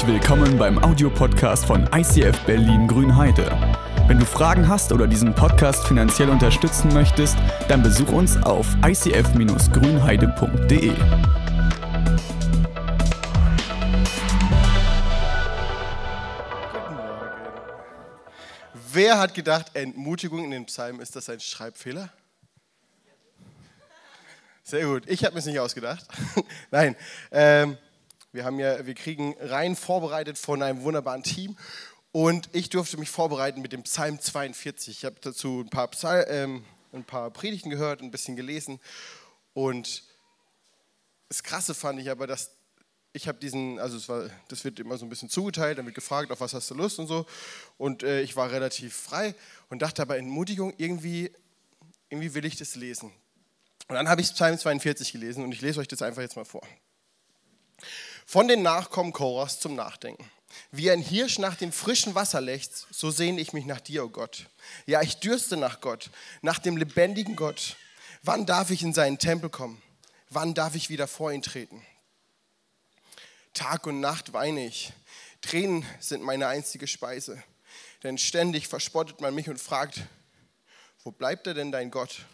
Herzlich willkommen beim Audiopodcast von ICF Berlin Grünheide. Wenn du Fragen hast oder diesen Podcast finanziell unterstützen möchtest, dann besuch uns auf icf-grünheide.de. Guten Morgen. Wer hat gedacht, Entmutigung in den Psalmen, ist das ein Schreibfehler? Sehr gut. Ich habe mir es nicht ausgedacht. Nein, ähm, wir, haben ja, wir kriegen rein vorbereitet von einem wunderbaren Team und ich durfte mich vorbereiten mit dem Psalm 42. Ich habe dazu ein paar, Psal ähm, ein paar Predigten gehört, ein bisschen gelesen und das Krasse fand ich aber, dass ich diesen, also war, das wird immer so ein bisschen zugeteilt, dann wird gefragt, auf was hast du Lust und so. Und äh, ich war relativ frei und dachte aber, Entmutigung, irgendwie, irgendwie will ich das lesen. Und dann habe ich Psalm 42 gelesen und ich lese euch das einfach jetzt mal vor. Von den Nachkommen Koras zum Nachdenken. Wie ein Hirsch nach dem frischen Wasser lechzt, so sehne ich mich nach dir, o oh Gott. Ja, ich dürste nach Gott, nach dem lebendigen Gott. Wann darf ich in seinen Tempel kommen? Wann darf ich wieder vor ihn treten? Tag und Nacht weine ich. Tränen sind meine einzige Speise. Denn ständig verspottet man mich und fragt, wo bleibt er denn dein Gott?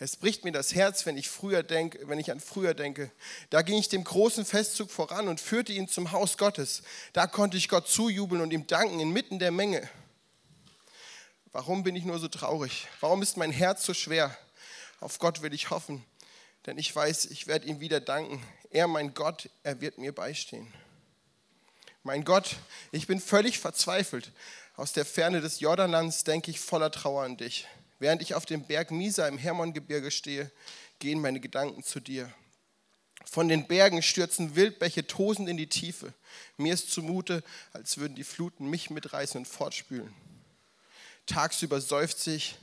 Es bricht mir das Herz, wenn ich, früher denke, wenn ich an früher denke. Da ging ich dem großen Festzug voran und führte ihn zum Haus Gottes. Da konnte ich Gott zujubeln und ihm danken inmitten der Menge. Warum bin ich nur so traurig? Warum ist mein Herz so schwer? Auf Gott will ich hoffen, denn ich weiß, ich werde ihm wieder danken. Er, mein Gott, er wird mir beistehen. Mein Gott, ich bin völlig verzweifelt. Aus der Ferne des Jordanlands denke ich voller Trauer an dich. Während ich auf dem Berg Misa im Hermongebirge stehe, gehen meine Gedanken zu dir. Von den Bergen stürzen Wildbäche tosend in die Tiefe. Mir ist zumute, als würden die Fluten mich mitreißen und fortspülen. Tagsüber seufze ich,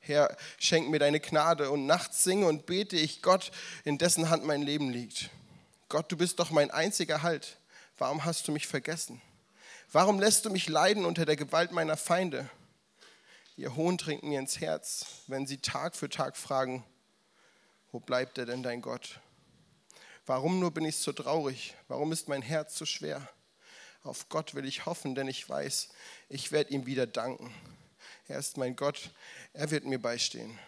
Herr, schenk mir deine Gnade und nachts singe und bete ich Gott, in dessen Hand mein Leben liegt. Gott, du bist doch mein einziger Halt. Warum hast du mich vergessen? Warum lässt du mich leiden unter der Gewalt meiner Feinde? Ihr Hohn trinkt mir ins Herz, wenn sie Tag für Tag fragen, wo bleibt er denn dein Gott? Warum nur bin ich so traurig? Warum ist mein Herz so schwer? Auf Gott will ich hoffen, denn ich weiß, ich werde ihm wieder danken. Er ist mein Gott, er wird mir beistehen.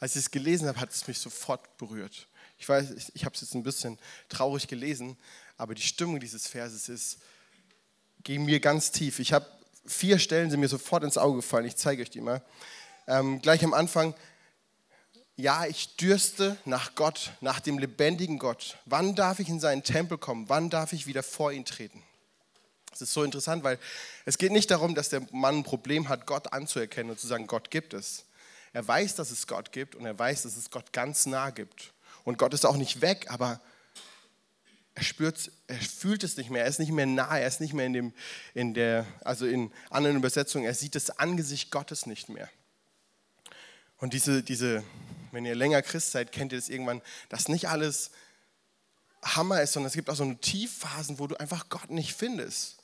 Als ich es gelesen habe, hat es mich sofort berührt. Ich weiß, ich, ich habe es jetzt ein bisschen traurig gelesen, aber die Stimmung dieses Verses ist, ging mir ganz tief. Ich habe vier Stellen sind mir sofort ins Auge gefallen. Ich zeige euch die mal. Ähm, gleich am Anfang. Ja, ich dürste nach Gott, nach dem lebendigen Gott. Wann darf ich in seinen Tempel kommen? Wann darf ich wieder vor ihn treten? Das ist so interessant, weil es geht nicht darum, dass der Mann ein Problem hat, Gott anzuerkennen und zu sagen, Gott gibt es. Er weiß, dass es Gott gibt und er weiß, dass es Gott ganz nah gibt. Und Gott ist auch nicht weg, aber er spürt, er fühlt es nicht mehr, er ist nicht mehr nah, er ist nicht mehr in dem, in der, also in anderen Übersetzungen, er sieht das Angesicht Gottes nicht mehr. Und diese, diese, wenn ihr länger Christ seid, kennt ihr das irgendwann, dass nicht alles Hammer ist, sondern es gibt auch so eine Tiefphasen, wo du einfach Gott nicht findest.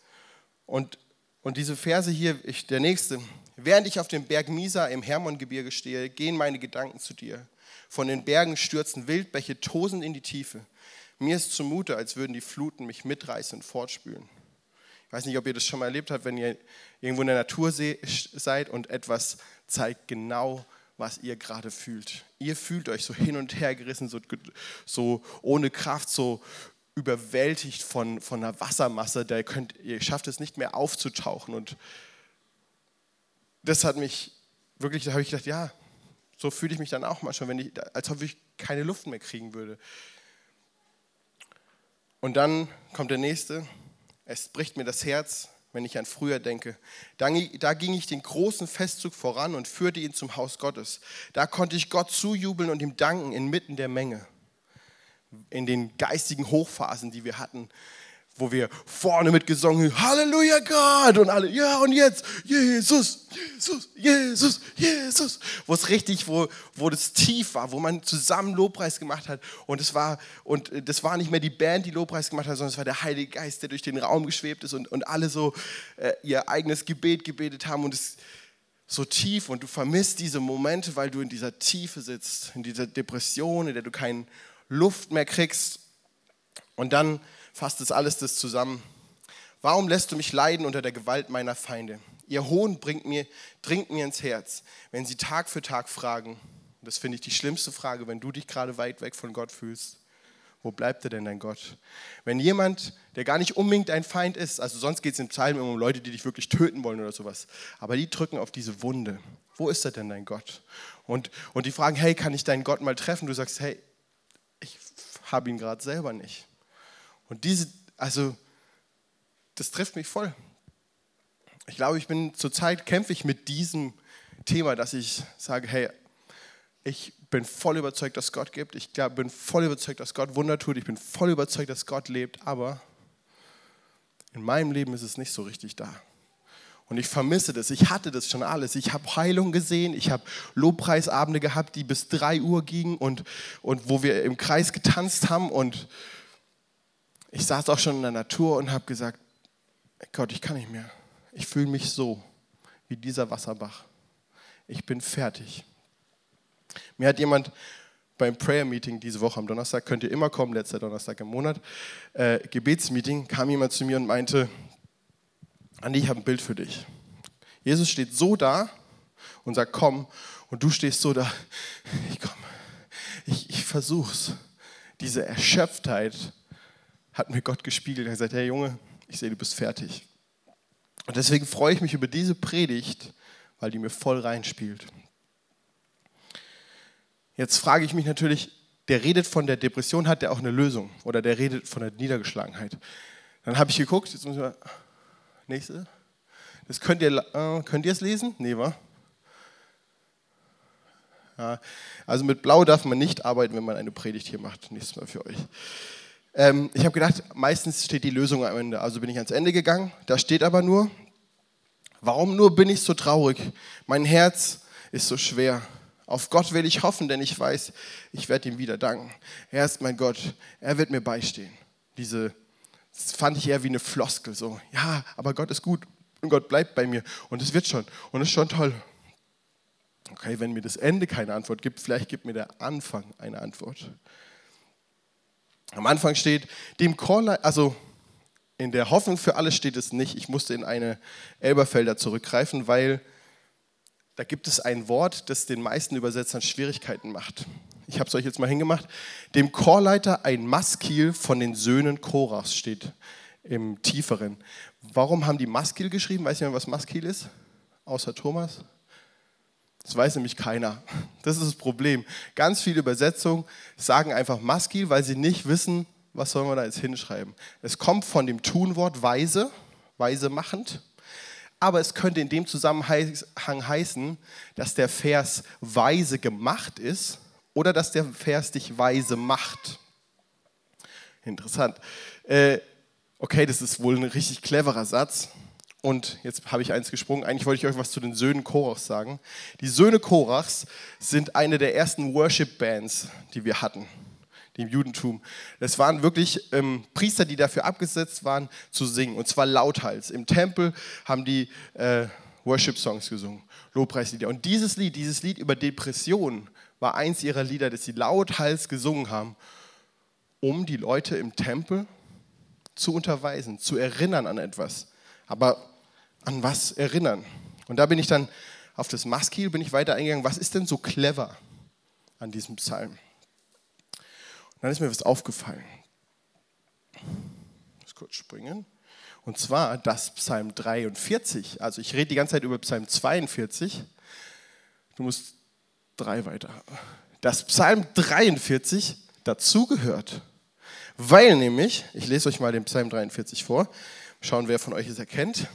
Und, und diese Verse hier, ich, der nächste, während ich auf dem Berg Misa im Hermongebirge stehe, gehen meine Gedanken zu dir. Von den Bergen stürzen Wildbäche tosend in die Tiefe. Mir ist zumute, als würden die Fluten mich mitreißen und fortspülen. Ich weiß nicht, ob ihr das schon mal erlebt habt, wenn ihr irgendwo in der Natur seid und etwas zeigt genau, was ihr gerade fühlt. Ihr fühlt euch so hin und her gerissen, so, so ohne Kraft, so überwältigt von, von einer Wassermasse. Da könnt, ihr schafft es nicht mehr aufzutauchen. Und das hat mich wirklich, da habe ich gedacht, ja, so fühle ich mich dann auch mal schon, wenn ich, als ob ich keine Luft mehr kriegen würde. Und dann kommt der nächste. Es bricht mir das Herz, wenn ich an früher denke. Da ging ich den großen Festzug voran und führte ihn zum Haus Gottes. Da konnte ich Gott zujubeln und ihm danken inmitten der Menge. In den geistigen Hochphasen, die wir hatten, wo wir vorne mitgesungen haben, Halleluja Gott und alle, ja und jetzt, Jesus, Jesus, Jesus, Jesus, wo es richtig, wo, wo das tief war, wo man zusammen Lobpreis gemacht hat. Und es war, und das war nicht mehr die Band, die Lobpreis gemacht hat, sondern es war der Heilige Geist, der durch den Raum geschwebt ist und, und alle so äh, ihr eigenes Gebet gebetet haben. Und es so tief und du vermisst diese Momente, weil du in dieser Tiefe sitzt, in dieser Depression, in der du keine Luft mehr kriegst. Und dann fasst es alles das zusammen. Warum lässt du mich leiden unter der Gewalt meiner Feinde? Ihr Hohn bringt mir, dringt mir ins Herz, wenn sie Tag für Tag fragen. Das finde ich die schlimmste Frage, wenn du dich gerade weit weg von Gott fühlst. Wo bleibt er denn dein Gott? Wenn jemand, der gar nicht unbedingt dein Feind ist, also sonst geht es im Psalm immer um Leute, die dich wirklich töten wollen oder sowas, aber die drücken auf diese Wunde. Wo ist er denn dein Gott? Und, und die fragen, hey, kann ich deinen Gott mal treffen? Du sagst, hey, ich habe ihn gerade selber nicht. Und diese, also, das trifft mich voll. Ich glaube, ich bin zurzeit kämpfe ich mit diesem Thema, dass ich sage, hey, ich bin voll überzeugt, dass Gott gibt. Ich bin voll überzeugt, dass Gott Wunder tut. Ich bin voll überzeugt, dass Gott lebt. Aber in meinem Leben ist es nicht so richtig da. Und ich vermisse das. Ich hatte das schon alles. Ich habe Heilung gesehen. Ich habe Lobpreisabende gehabt, die bis 3 Uhr gingen und, und wo wir im Kreis getanzt haben. Und ich saß auch schon in der Natur und habe gesagt, Gott, ich kann nicht mehr. Ich fühle mich so wie dieser Wasserbach. Ich bin fertig. Mir hat jemand beim Prayer Meeting diese Woche am Donnerstag, könnt ihr immer kommen, letzter Donnerstag im Monat, äh, Gebetsmeeting, kam jemand zu mir und meinte, Andi, ich habe ein Bild für dich. Jesus steht so da und sagt, komm, und du stehst so da, ich komme, ich, ich versuch's. Diese Erschöpftheit hat mir Gott gespiegelt. Er hat gesagt, hey Junge, ich sehe, du bist fertig. Und deswegen freue ich mich über diese Predigt, weil die mir voll reinspielt. Jetzt frage ich mich natürlich, der redet von der Depression, hat der auch eine Lösung? Oder der redet von der Niedergeschlagenheit? Dann habe ich geguckt, jetzt muss ich mal, nächste. Das könnt ihr, äh, könnt ihr es lesen? Nee, wa? Ja, also mit Blau darf man nicht arbeiten, wenn man eine Predigt hier macht. Nächstes Mal für euch. Ähm, ich habe gedacht, meistens steht die Lösung am Ende. Also bin ich ans Ende gegangen. Da steht aber nur, warum nur bin ich so traurig? Mein Herz ist so schwer. Auf Gott will ich hoffen, denn ich weiß, ich werde ihm wieder danken. Er ist mein Gott, er wird mir beistehen. Diese, das fand ich eher wie eine Floskel, so, ja, aber Gott ist gut und Gott bleibt bei mir und es wird schon und es ist schon toll. Okay, wenn mir das Ende keine Antwort gibt, vielleicht gibt mir der Anfang eine Antwort. Am Anfang steht, dem Chorleiter, also in der Hoffnung für alles steht es nicht. Ich musste in eine Elberfelder zurückgreifen, weil da gibt es ein Wort, das den meisten Übersetzern Schwierigkeiten macht. Ich habe es euch jetzt mal hingemacht. Dem Chorleiter ein Maskil von den Söhnen Korachs steht im Tieferen. Warum haben die Maskil geschrieben? Weiß jemand, was Maskil ist? Außer Thomas? Das weiß nämlich keiner. Das ist das Problem. Ganz viele Übersetzungen sagen einfach Maskil, weil sie nicht wissen, was soll man da jetzt hinschreiben. Es kommt von dem Tunwort weise, weise machend aber es könnte in dem Zusammenhang heißen, dass der Vers weise gemacht ist oder dass der Vers dich weise macht. Interessant. Äh, okay, das ist wohl ein richtig cleverer Satz. Und jetzt habe ich eins gesprungen. Eigentlich wollte ich euch was zu den Söhnen Korachs sagen. Die Söhne Korachs sind eine der ersten Worship-Bands, die wir hatten dem Judentum. Das waren wirklich ähm, Priester, die dafür abgesetzt waren, zu singen. Und zwar lauthals. Im Tempel haben die äh, Worship-Songs gesungen, Lobpreislieder. Und dieses Lied, dieses Lied über Depression, war eins ihrer Lieder, das sie lauthals gesungen haben, um die Leute im Tempel zu unterweisen, zu erinnern an etwas. Aber an was erinnern? Und da bin ich dann auf das Maskil bin ich weiter eingegangen. Was ist denn so clever an diesem Psalm? dann ist mir was aufgefallen. Ich muss kurz springen. Und zwar das Psalm 43. Also ich rede die ganze Zeit über Psalm 42. Du musst drei weiter. Das Psalm 43 dazugehört. Weil nämlich, ich lese euch mal den Psalm 43 vor, schauen, wer von euch es erkennt.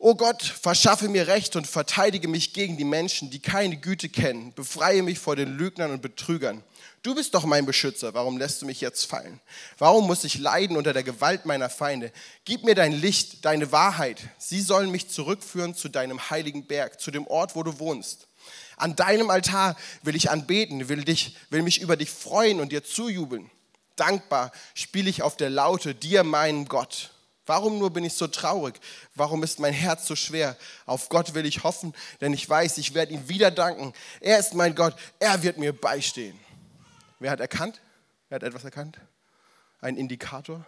O Gott, verschaffe mir Recht und verteidige mich gegen die Menschen, die keine Güte kennen. Befreie mich vor den Lügnern und Betrügern. Du bist doch mein Beschützer, warum lässt du mich jetzt fallen? Warum muss ich leiden unter der Gewalt meiner Feinde? Gib mir dein Licht, deine Wahrheit. Sie sollen mich zurückführen zu deinem heiligen Berg, zu dem Ort, wo du wohnst. An deinem Altar will ich anbeten, will, dich, will mich über dich freuen und dir zujubeln. Dankbar spiele ich auf der Laute dir, meinem Gott. Warum nur bin ich so traurig? Warum ist mein Herz so schwer? Auf Gott will ich hoffen, denn ich weiß, ich werde ihm wieder danken. Er ist mein Gott, er wird mir beistehen. Wer hat erkannt? Wer hat etwas erkannt? Ein Indikator?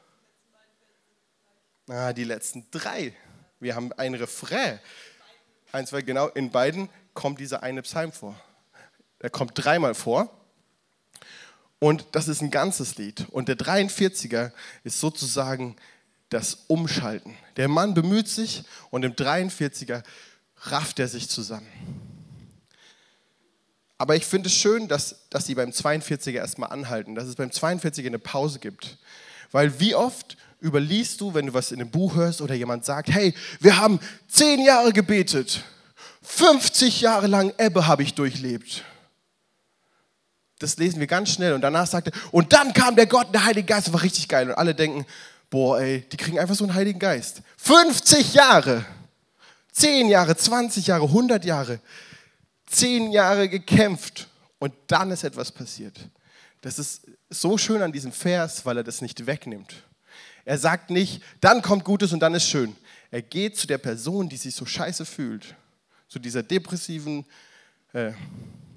Ah, die letzten drei. Wir haben ein Refrain. Eins, weil genau in beiden kommt dieser eine Psalm vor. Er kommt dreimal vor. Und das ist ein ganzes Lied. Und der 43er ist sozusagen das Umschalten. Der Mann bemüht sich und im 43er rafft er sich zusammen. Aber ich finde es schön, dass, dass sie beim 42er erstmal anhalten, dass es beim 42er eine Pause gibt. Weil wie oft überliest du, wenn du was in einem Buch hörst oder jemand sagt, hey, wir haben zehn Jahre gebetet, 50 Jahre lang Ebbe habe ich durchlebt. Das lesen wir ganz schnell und danach sagt er, und dann kam der Gott, der Heilige Geist, war richtig geil. Und alle denken, boah ey, die kriegen einfach so einen Heiligen Geist. 50 Jahre, 10 Jahre, 20 Jahre, 100 Jahre, 10 Jahre gekämpft und dann ist etwas passiert. Das ist so schön an diesem Vers, weil er das nicht wegnimmt. Er sagt nicht, dann kommt Gutes und dann ist schön. Er geht zu der Person, die sich so scheiße fühlt, zu dieser depressiven äh,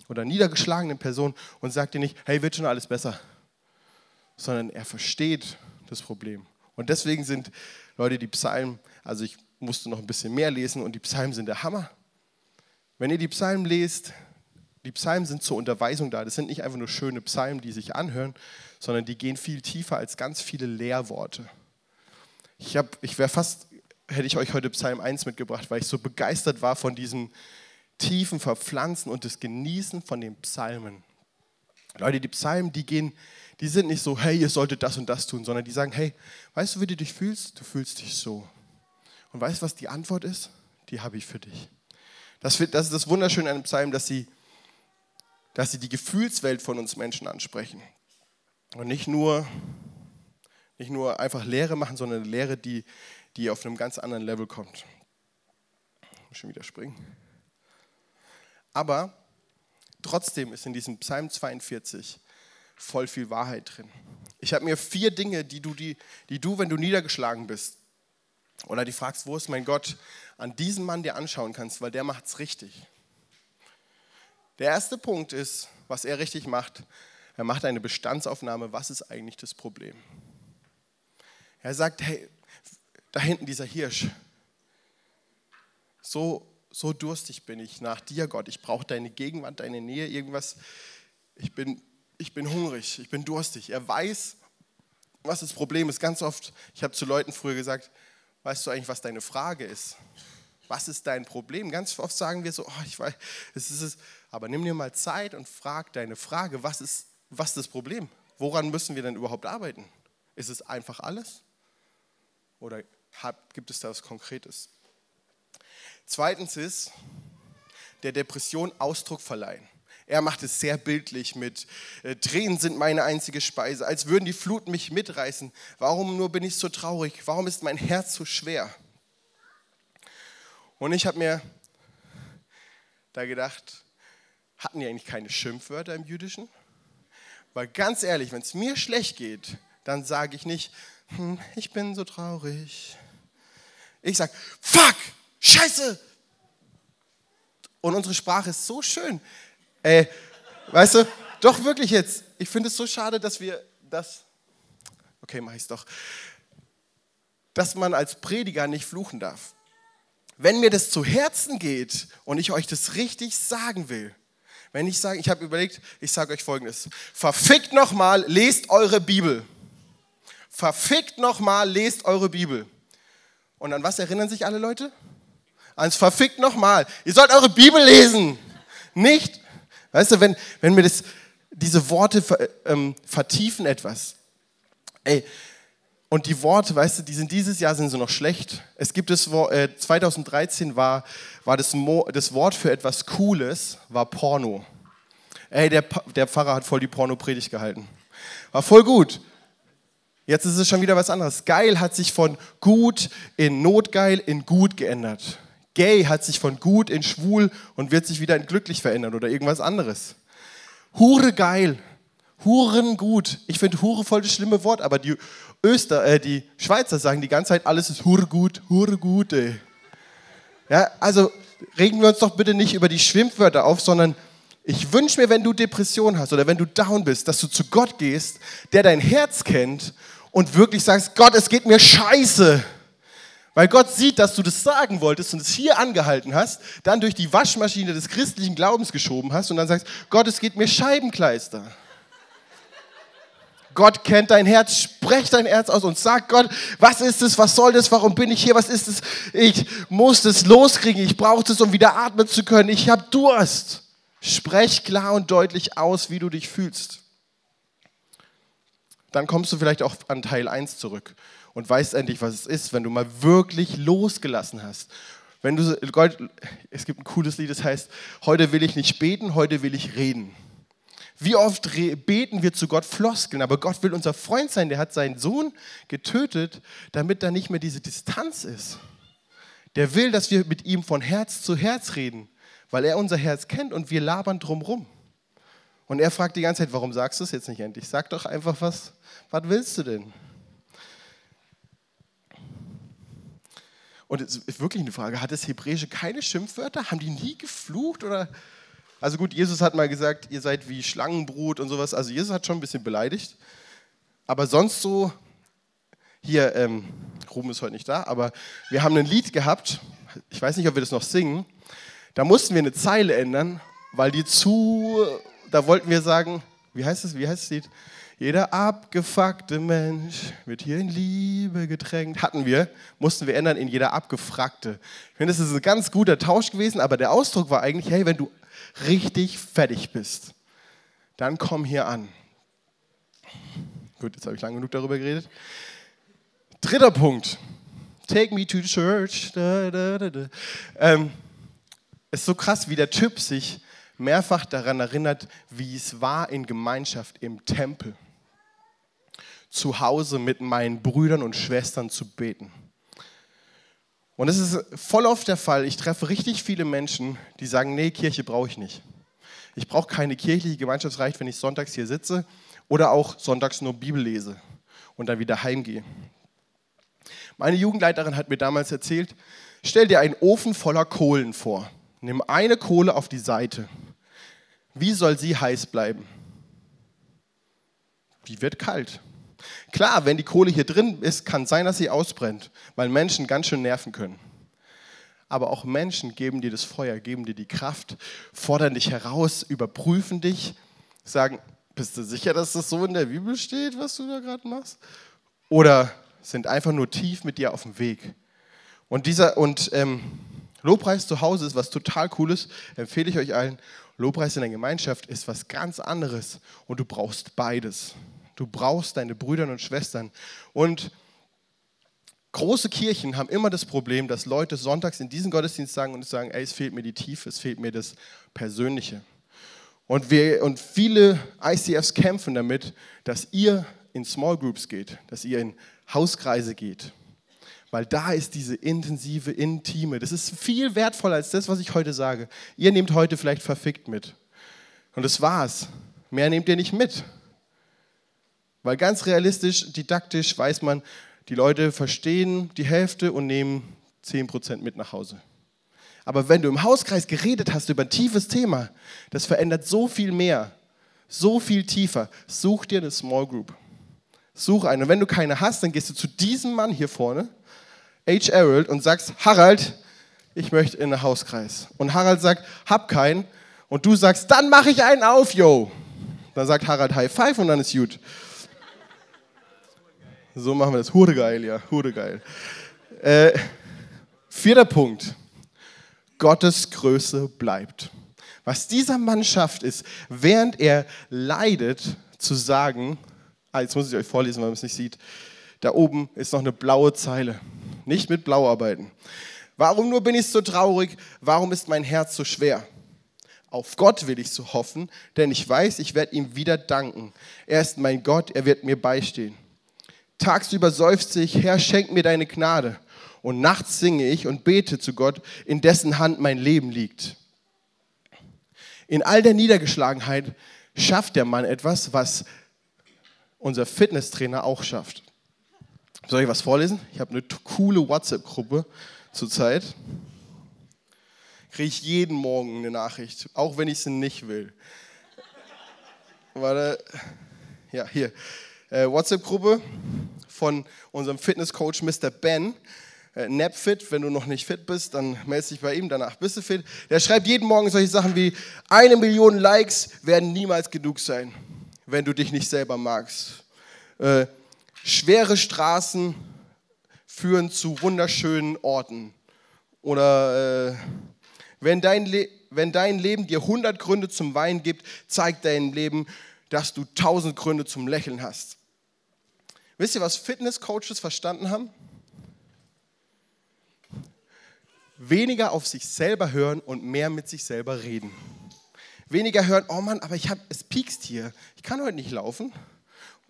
oder niedergeschlagenen Person und sagt ihr nicht, hey, wird schon alles besser, sondern er versteht das Problem. Und deswegen sind Leute die Psalmen, also ich musste noch ein bisschen mehr lesen und die Psalmen sind der Hammer. Wenn ihr die Psalmen lest, die Psalmen sind zur Unterweisung da. Das sind nicht einfach nur schöne Psalmen, die sich anhören, sondern die gehen viel tiefer als ganz viele Lehrworte. Ich, ich wäre fast, hätte ich euch heute Psalm 1 mitgebracht, weil ich so begeistert war von diesem tiefen Verpflanzen und das Genießen von den Psalmen. Leute, die Psalmen, die gehen, die sind nicht so, hey, ihr solltet das und das tun, sondern die sagen, hey, weißt du, wie du dich fühlst? Du fühlst dich so. Und weißt du, was die Antwort ist? Die habe ich für dich. Das, das ist das Wunderschöne an dem Psalm, dass sie dass sie die Gefühlswelt von uns Menschen ansprechen. Und nicht nur, nicht nur einfach Lehre machen, sondern eine Lehre, die, die auf einem ganz anderen Level kommt. Ich muss schon wieder springen. Aber trotzdem ist in diesem Psalm 42 voll viel Wahrheit drin. Ich habe mir vier Dinge, die du, die, die du, wenn du niedergeschlagen bist, oder die fragst, wo ist mein Gott, an diesem Mann dir anschauen kannst, weil der macht es richtig. Der erste Punkt ist, was er richtig macht, er macht eine Bestandsaufnahme, was ist eigentlich das Problem. Er sagt, hey, da hinten dieser Hirsch, so, so durstig bin ich nach dir, Gott. Ich brauche deine Gegenwart, deine Nähe, irgendwas. Ich bin, ich bin hungrig, ich bin durstig. Er weiß, was das Problem ist. Ganz oft, ich habe zu Leuten früher gesagt, weißt du eigentlich, was deine Frage ist? Was ist dein Problem? Ganz oft sagen wir so, oh, ich weiß, es ist es. Aber nimm dir mal Zeit und frag deine Frage, was ist, was ist das Problem? Woran müssen wir denn überhaupt arbeiten? Ist es einfach alles? Oder gibt es da was Konkretes? Zweitens ist, der Depression Ausdruck verleihen. Er macht es sehr bildlich mit äh, Tränen sind meine einzige Speise, als würden die Fluten mich mitreißen. Warum nur bin ich so traurig? Warum ist mein Herz so schwer? Und ich habe mir da gedacht, hatten die eigentlich keine Schimpfwörter im Jüdischen? Weil ganz ehrlich, wenn es mir schlecht geht, dann sage ich nicht, hm, ich bin so traurig. Ich sage, fuck, scheiße. Und unsere Sprache ist so schön. Ey, weißt du, doch wirklich jetzt. Ich finde es so schade, dass wir das, okay, mache ich es doch, dass man als Prediger nicht fluchen darf wenn mir das zu Herzen geht und ich euch das richtig sagen will, wenn ich sage, ich habe überlegt, ich sage euch folgendes: Verfickt nochmal, lest eure Bibel. Verfickt nochmal, lest eure Bibel. Und an was erinnern sich alle Leute? Ans Verfickt nochmal. Ihr sollt eure Bibel lesen. Nicht, weißt du, wenn, wenn mir das, diese Worte ähm, vertiefen etwas. Ey, und die Worte, weißt du, die sind dieses Jahr sind so noch schlecht. Es gibt es, äh, 2013 war, war das, Mo, das Wort für etwas Cooles, war Porno. Ey, der, der Pfarrer hat voll die Porno-Predigt gehalten. War voll gut. Jetzt ist es schon wieder was anderes. Geil hat sich von gut in notgeil in gut geändert. Gay hat sich von gut in schwul und wird sich wieder in glücklich verändern oder irgendwas anderes. Hure geil. Huren gut. Ich finde Hure voll das schlimme Wort, aber die Öster, äh, die Schweizer sagen die ganze Zeit, alles ist Hurgut, Hurgute. Ja, also regen wir uns doch bitte nicht über die Schwimmwörter auf, sondern Ich wünsche mir, wenn du Depression hast oder wenn du down bist, dass du zu Gott gehst, der dein Herz kennt und wirklich sagst, Gott, es geht mir scheiße. Weil Gott sieht, dass du das sagen wolltest und es hier angehalten hast, dann durch die Waschmaschine des christlichen Glaubens geschoben hast und dann sagst, Gott, es geht mir Scheibenkleister. Gott kennt dein Herz, sprech dein Herz aus und sag Gott, was ist es, was soll das, warum bin ich hier, was ist es, ich muss das loskriegen, ich brauche das, um wieder atmen zu können, ich habe Durst. Sprech klar und deutlich aus, wie du dich fühlst. Dann kommst du vielleicht auch an Teil 1 zurück und weißt endlich, was es ist, wenn du mal wirklich losgelassen hast. Wenn du, es gibt ein cooles Lied, das heißt, heute will ich nicht beten, heute will ich reden. Wie oft beten wir zu Gott Floskeln, aber Gott will unser Freund sein, der hat seinen Sohn getötet, damit da nicht mehr diese Distanz ist. Der will, dass wir mit ihm von Herz zu Herz reden, weil er unser Herz kennt und wir labern drumrum. Und er fragt die ganze Zeit, warum sagst du es jetzt nicht endlich? Sag doch einfach was, was willst du denn? Und es ist wirklich eine Frage, hat das Hebräische keine Schimpfwörter? Haben die nie geflucht? Oder? Also gut, Jesus hat mal gesagt, ihr seid wie Schlangenbrut und sowas. Also Jesus hat schon ein bisschen beleidigt. Aber sonst so, hier, ähm, Ruben ist heute nicht da, aber wir haben ein Lied gehabt, ich weiß nicht, ob wir das noch singen, da mussten wir eine Zeile ändern, weil die zu, da wollten wir sagen, wie heißt es, wie heißt das Lied? Jeder abgefuckte Mensch wird hier in Liebe getränkt. Hatten wir, mussten wir ändern in jeder abgefragte. Ich finde, das ist ein ganz guter Tausch gewesen, aber der Ausdruck war eigentlich, hey, wenn du richtig fertig bist, dann komm hier an. Gut, jetzt habe ich lange genug darüber geredet. Dritter Punkt. Take me to church. Da, da, da, ähm, ist so krass, wie der Typ sich mehrfach daran erinnert, wie es war in Gemeinschaft im Tempel zu Hause mit meinen Brüdern und Schwestern zu beten. Und es ist voll oft der Fall, ich treffe richtig viele Menschen, die sagen, nee, Kirche brauche ich nicht. Ich brauche keine kirchliche Gemeinschaft, es reicht, wenn ich sonntags hier sitze oder auch sonntags nur Bibel lese und dann wieder heimgehe. Meine Jugendleiterin hat mir damals erzählt, stell dir einen Ofen voller Kohlen vor. Nimm eine Kohle auf die Seite. Wie soll sie heiß bleiben? Die wird kalt. Klar, wenn die Kohle hier drin ist, kann sein, dass sie ausbrennt, weil Menschen ganz schön nerven können. Aber auch Menschen geben dir das Feuer, geben dir die Kraft, fordern dich heraus, überprüfen dich, sagen, bist du sicher, dass das so in der Bibel steht, was du da gerade machst? Oder sind einfach nur tief mit dir auf dem Weg. Und dieser und ähm, Lobpreis zu Hause ist was total Cooles, empfehle ich euch allen. Lobpreis in der Gemeinschaft ist was ganz anderes und du brauchst beides. Du brauchst deine Brüder und Schwestern. Und große Kirchen haben immer das Problem, dass Leute sonntags in diesen Gottesdienst sagen und sagen, ey, es fehlt mir die Tiefe, es fehlt mir das Persönliche. Und, wir, und viele ICFs kämpfen damit, dass ihr in Small Groups geht, dass ihr in Hauskreise geht. Weil da ist diese intensive, intime, das ist viel wertvoller als das, was ich heute sage. Ihr nehmt heute vielleicht verfickt mit. Und das war's. Mehr nehmt ihr nicht mit. Weil ganz realistisch, didaktisch weiß man, die Leute verstehen die Hälfte und nehmen 10% mit nach Hause. Aber wenn du im Hauskreis geredet hast über ein tiefes Thema, das verändert so viel mehr, so viel tiefer. Such dir eine Small Group. Such eine. Und wenn du keine hast, dann gehst du zu diesem Mann hier vorne, H. Harold, und sagst, Harald, ich möchte in einen Hauskreis. Und Harald sagt, hab keinen. Und du sagst, dann mache ich einen auf, yo. Dann sagt Harald High Five und dann ist gut. So machen wir das. Hure geil, ja, hure geil. Äh, vierter Punkt. Gottes Größe bleibt. Was dieser Mann schafft, ist, während er leidet, zu sagen, ah, jetzt muss ich euch vorlesen, weil man es nicht sieht, da oben ist noch eine blaue Zeile. Nicht mit Blau arbeiten. Warum nur bin ich so traurig? Warum ist mein Herz so schwer? Auf Gott will ich so hoffen, denn ich weiß, ich werde ihm wieder danken. Er ist mein Gott, er wird mir beistehen. Tagsüber seufze ich, Herr, schenk mir deine Gnade. Und nachts singe ich und bete zu Gott, in dessen Hand mein Leben liegt. In all der Niedergeschlagenheit schafft der Mann etwas, was unser Fitnesstrainer auch schafft. Soll ich was vorlesen? Ich habe eine coole WhatsApp-Gruppe zurzeit. kriege ich jeden Morgen eine Nachricht, auch wenn ich sie nicht will. Warte, ja, hier. Äh, WhatsApp-Gruppe von unserem Fitnesscoach Mr. Ben. Äh, Napfit, wenn du noch nicht fit bist, dann melde dich bei ihm, danach bist du fit. Der schreibt jeden Morgen solche Sachen wie, eine Million Likes werden niemals genug sein, wenn du dich nicht selber magst. Äh, schwere Straßen führen zu wunderschönen Orten. Oder äh, wenn, dein wenn dein Leben dir 100 Gründe zum Weinen gibt, zeigt dein Leben, dass du 1000 Gründe zum Lächeln hast. Wisst ihr, was Fitnesscoaches verstanden haben? Weniger auf sich selber hören und mehr mit sich selber reden. Weniger hören, oh Mann, aber ich hab, es piekst hier, ich kann heute nicht laufen.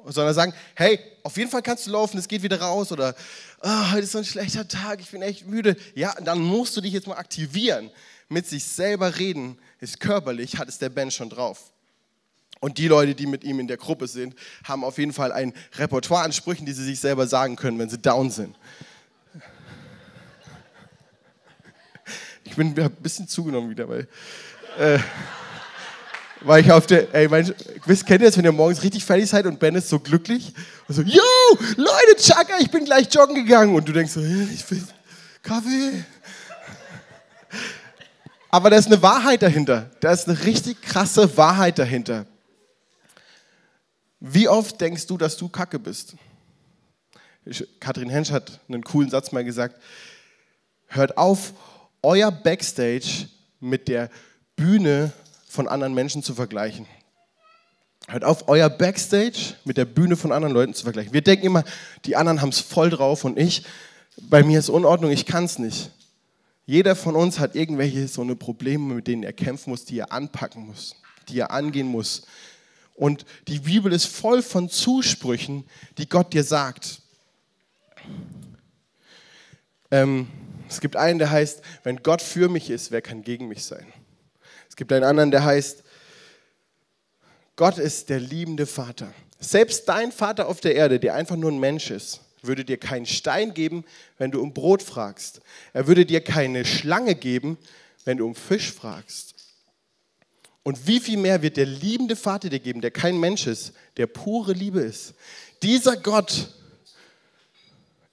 Sondern sagen, hey, auf jeden Fall kannst du laufen, es geht wieder raus. Oder oh, heute ist so ein schlechter Tag, ich bin echt müde. Ja, dann musst du dich jetzt mal aktivieren. Mit sich selber reden ist körperlich, hat es der Ben schon drauf. Und die Leute, die mit ihm in der Gruppe sind, haben auf jeden Fall ein Repertoire an Sprüchen, die sie sich selber sagen können, wenn sie down sind. Ich bin ein bisschen zugenommen wieder, weil, äh, weil ich auf der, ey, mein, wisst, kennt ihr das, wenn ihr morgens richtig fertig seid und Ben ist so glücklich und so, yo, Leute, Chaka, ich bin gleich joggen gegangen und du denkst so, ich will Kaffee. Aber da ist eine Wahrheit dahinter. Da ist eine richtig krasse Wahrheit dahinter. Wie oft denkst du, dass du Kacke bist? Katrin Hensch hat einen coolen Satz mal gesagt. Hört auf, euer Backstage mit der Bühne von anderen Menschen zu vergleichen. Hört auf, euer Backstage mit der Bühne von anderen Leuten zu vergleichen. Wir denken immer, die anderen haben es voll drauf und ich, bei mir ist Unordnung, ich kann es nicht. Jeder von uns hat irgendwelche so eine Probleme, mit denen er kämpfen muss, die er anpacken muss, die er angehen muss. Und die Bibel ist voll von Zusprüchen, die Gott dir sagt. Ähm, es gibt einen, der heißt, wenn Gott für mich ist, wer kann gegen mich sein? Es gibt einen anderen, der heißt, Gott ist der liebende Vater. Selbst dein Vater auf der Erde, der einfach nur ein Mensch ist, würde dir keinen Stein geben, wenn du um Brot fragst. Er würde dir keine Schlange geben, wenn du um Fisch fragst. Und wie viel mehr wird der liebende Vater dir geben, der kein Mensch ist, der pure Liebe ist. Dieser Gott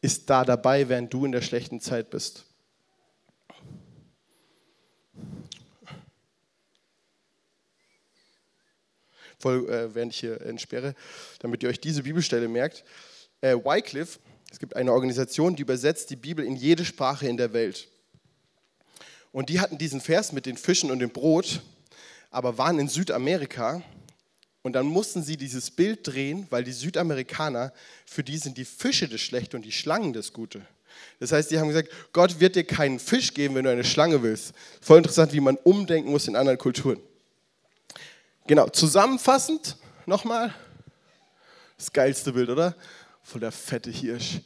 ist da dabei, während du in der schlechten Zeit bist. Voll, äh, während ich hier entsperre, damit ihr euch diese Bibelstelle merkt. Äh, Wycliffe, es gibt eine Organisation, die übersetzt die Bibel in jede Sprache in der Welt. Und die hatten diesen Vers mit den Fischen und dem Brot aber waren in Südamerika und dann mussten sie dieses Bild drehen, weil die Südamerikaner, für die sind die Fische das Schlechte und die Schlangen das Gute. Das heißt, die haben gesagt, Gott wird dir keinen Fisch geben, wenn du eine Schlange willst. Voll interessant, wie man umdenken muss in anderen Kulturen. Genau, zusammenfassend nochmal. Das geilste Bild, oder? Voll der fette Hirsch.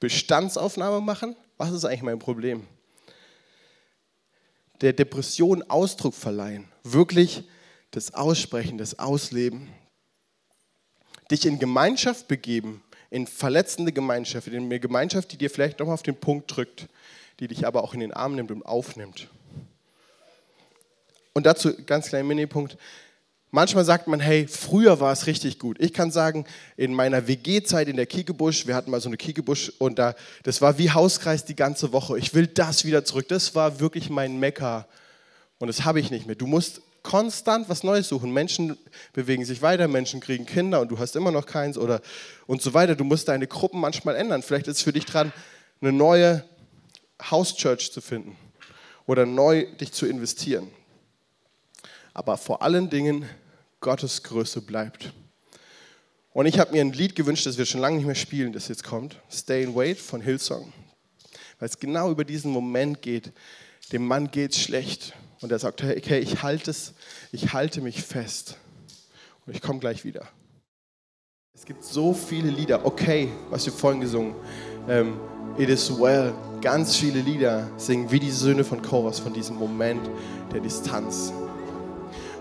Bestandsaufnahme machen? Was ist eigentlich mein Problem? der Depression Ausdruck verleihen. Wirklich das Aussprechen, das Ausleben. Dich in Gemeinschaft begeben, in verletzende Gemeinschaft, in eine Gemeinschaft, die dir vielleicht nochmal auf den Punkt drückt, die dich aber auch in den Arm nimmt und aufnimmt. Und dazu ganz kleiner Minipunkt. Manchmal sagt man, hey, früher war es richtig gut. Ich kann sagen, in meiner WG-Zeit in der Kiekebusch, wir hatten mal so eine Kiekebusch und da, das war wie Hauskreis die ganze Woche. Ich will das wieder zurück. Das war wirklich mein Mecker. Und das habe ich nicht mehr. Du musst konstant was Neues suchen. Menschen bewegen sich weiter, Menschen kriegen Kinder und du hast immer noch keins oder und so weiter. Du musst deine Gruppen manchmal ändern. Vielleicht ist es für dich dran, eine neue House Church zu finden oder neu dich zu investieren aber vor allen Dingen Gottes Größe bleibt. Und ich habe mir ein Lied gewünscht, das wir schon lange nicht mehr spielen, das jetzt kommt. Stay and Wait von Hillsong. Weil es genau über diesen Moment geht. Dem Mann geht es schlecht. Und er sagt, okay, ich halte es, ich halte mich fest. Und ich komme gleich wieder. Es gibt so viele Lieder. Okay, was wir vorhin gesungen. Ähm, It is well. Ganz viele Lieder singen wie die Söhne von Chorus von diesem Moment der Distanz.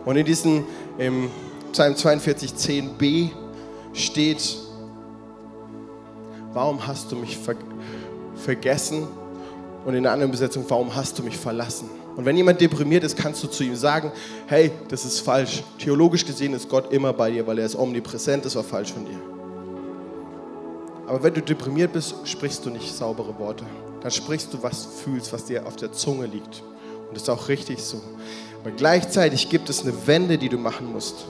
Und in diesem im Psalm 42, 10b steht, warum hast du mich ver vergessen Und in der anderen Besetzung, warum hast du mich verlassen? Und wenn jemand deprimiert ist, kannst du zu ihm sagen, hey, das ist falsch. Theologisch gesehen ist Gott immer bei dir, weil er ist omnipräsent, das war falsch von dir. Aber wenn du deprimiert bist, sprichst du nicht saubere Worte. Dann sprichst du, was du fühlst, was dir auf der Zunge liegt. Und das ist auch richtig so. Aber gleichzeitig gibt es eine Wende, die du machen musst.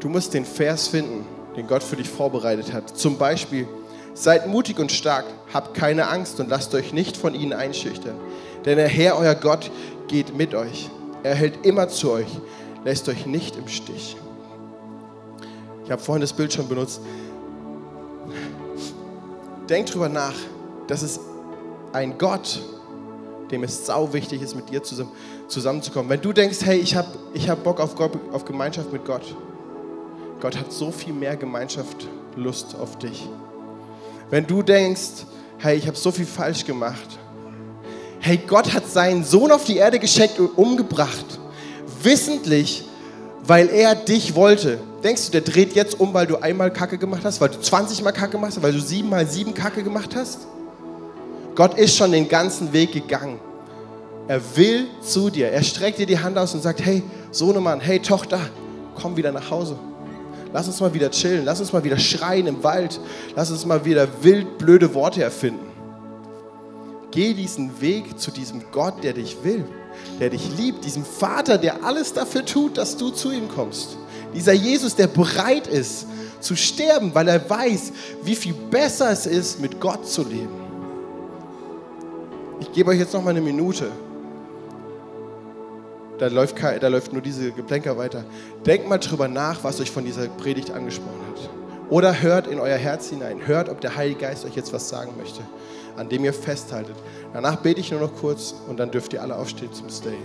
Du musst den Vers finden, den Gott für dich vorbereitet hat. Zum Beispiel, seid mutig und stark, habt keine Angst und lasst euch nicht von ihnen einschüchtern. Denn der Herr, euer Gott, geht mit euch. Er hält immer zu euch, lässt euch nicht im Stich. Ich habe vorhin das Bild schon benutzt. Denkt drüber nach, dass es ein Gott, dem es sau wichtig ist, mit dir zusammen, zusammenzukommen. Wenn du denkst, hey, ich habe ich hab Bock auf, Gott, auf Gemeinschaft mit Gott, Gott hat so viel mehr Gemeinschaft, Lust auf dich. Wenn du denkst, hey, ich habe so viel falsch gemacht, hey, Gott hat seinen Sohn auf die Erde geschenkt und umgebracht, wissentlich, weil er dich wollte. Denkst du, der dreht jetzt um, weil du einmal Kacke gemacht hast, weil du 20 Mal Kacke gemacht hast, weil du sieben Mal sieben Kacke gemacht hast? Gott ist schon den ganzen Weg gegangen. Er will zu dir. Er streckt dir die Hand aus und sagt, hey, Sohnemann, hey, Tochter, komm wieder nach Hause. Lass uns mal wieder chillen. Lass uns mal wieder schreien im Wald. Lass uns mal wieder wild blöde Worte erfinden. Geh diesen Weg zu diesem Gott, der dich will, der dich liebt, diesem Vater, der alles dafür tut, dass du zu ihm kommst. Dieser Jesus, der bereit ist zu sterben, weil er weiß, wie viel besser es ist, mit Gott zu leben. Ich gebe euch jetzt noch mal eine Minute. Da läuft, da läuft nur diese Geplänker weiter. Denkt mal drüber nach, was euch von dieser Predigt angesprochen hat. Oder hört in euer Herz hinein. Hört, ob der Heilige Geist euch jetzt was sagen möchte, an dem ihr festhaltet. Danach bete ich nur noch kurz und dann dürft ihr alle aufstehen zum Stay.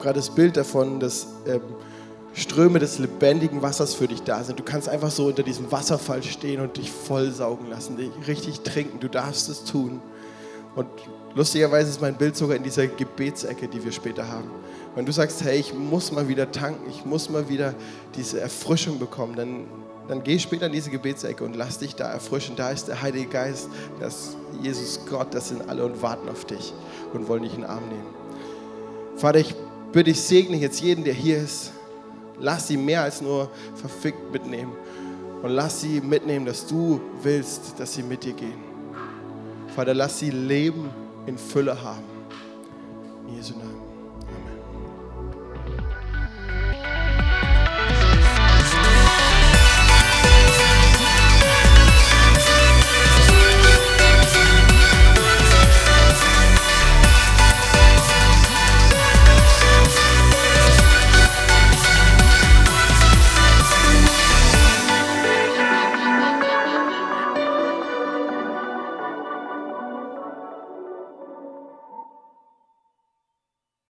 Habe gerade das Bild davon, dass ähm, Ströme des lebendigen Wassers für dich da sind. Du kannst einfach so unter diesem Wasserfall stehen und dich vollsaugen lassen, dich richtig trinken. Du darfst es tun. Und lustigerweise ist mein Bild sogar in dieser Gebetsecke, die wir später haben. Wenn du sagst, hey, ich muss mal wieder tanken, ich muss mal wieder diese Erfrischung bekommen, dann, dann geh später in diese Gebetsecke und lass dich da erfrischen. Da ist der Heilige Geist, das Jesus Gott, das sind alle und warten auf dich und wollen dich in den Arm nehmen. Vater, ich bitte ich segne jetzt jeden, der hier ist. Lass sie mehr als nur verfickt mitnehmen. Und lass sie mitnehmen, dass du willst, dass sie mit dir gehen. Vater, lass sie Leben in Fülle haben. In Jesu Namen.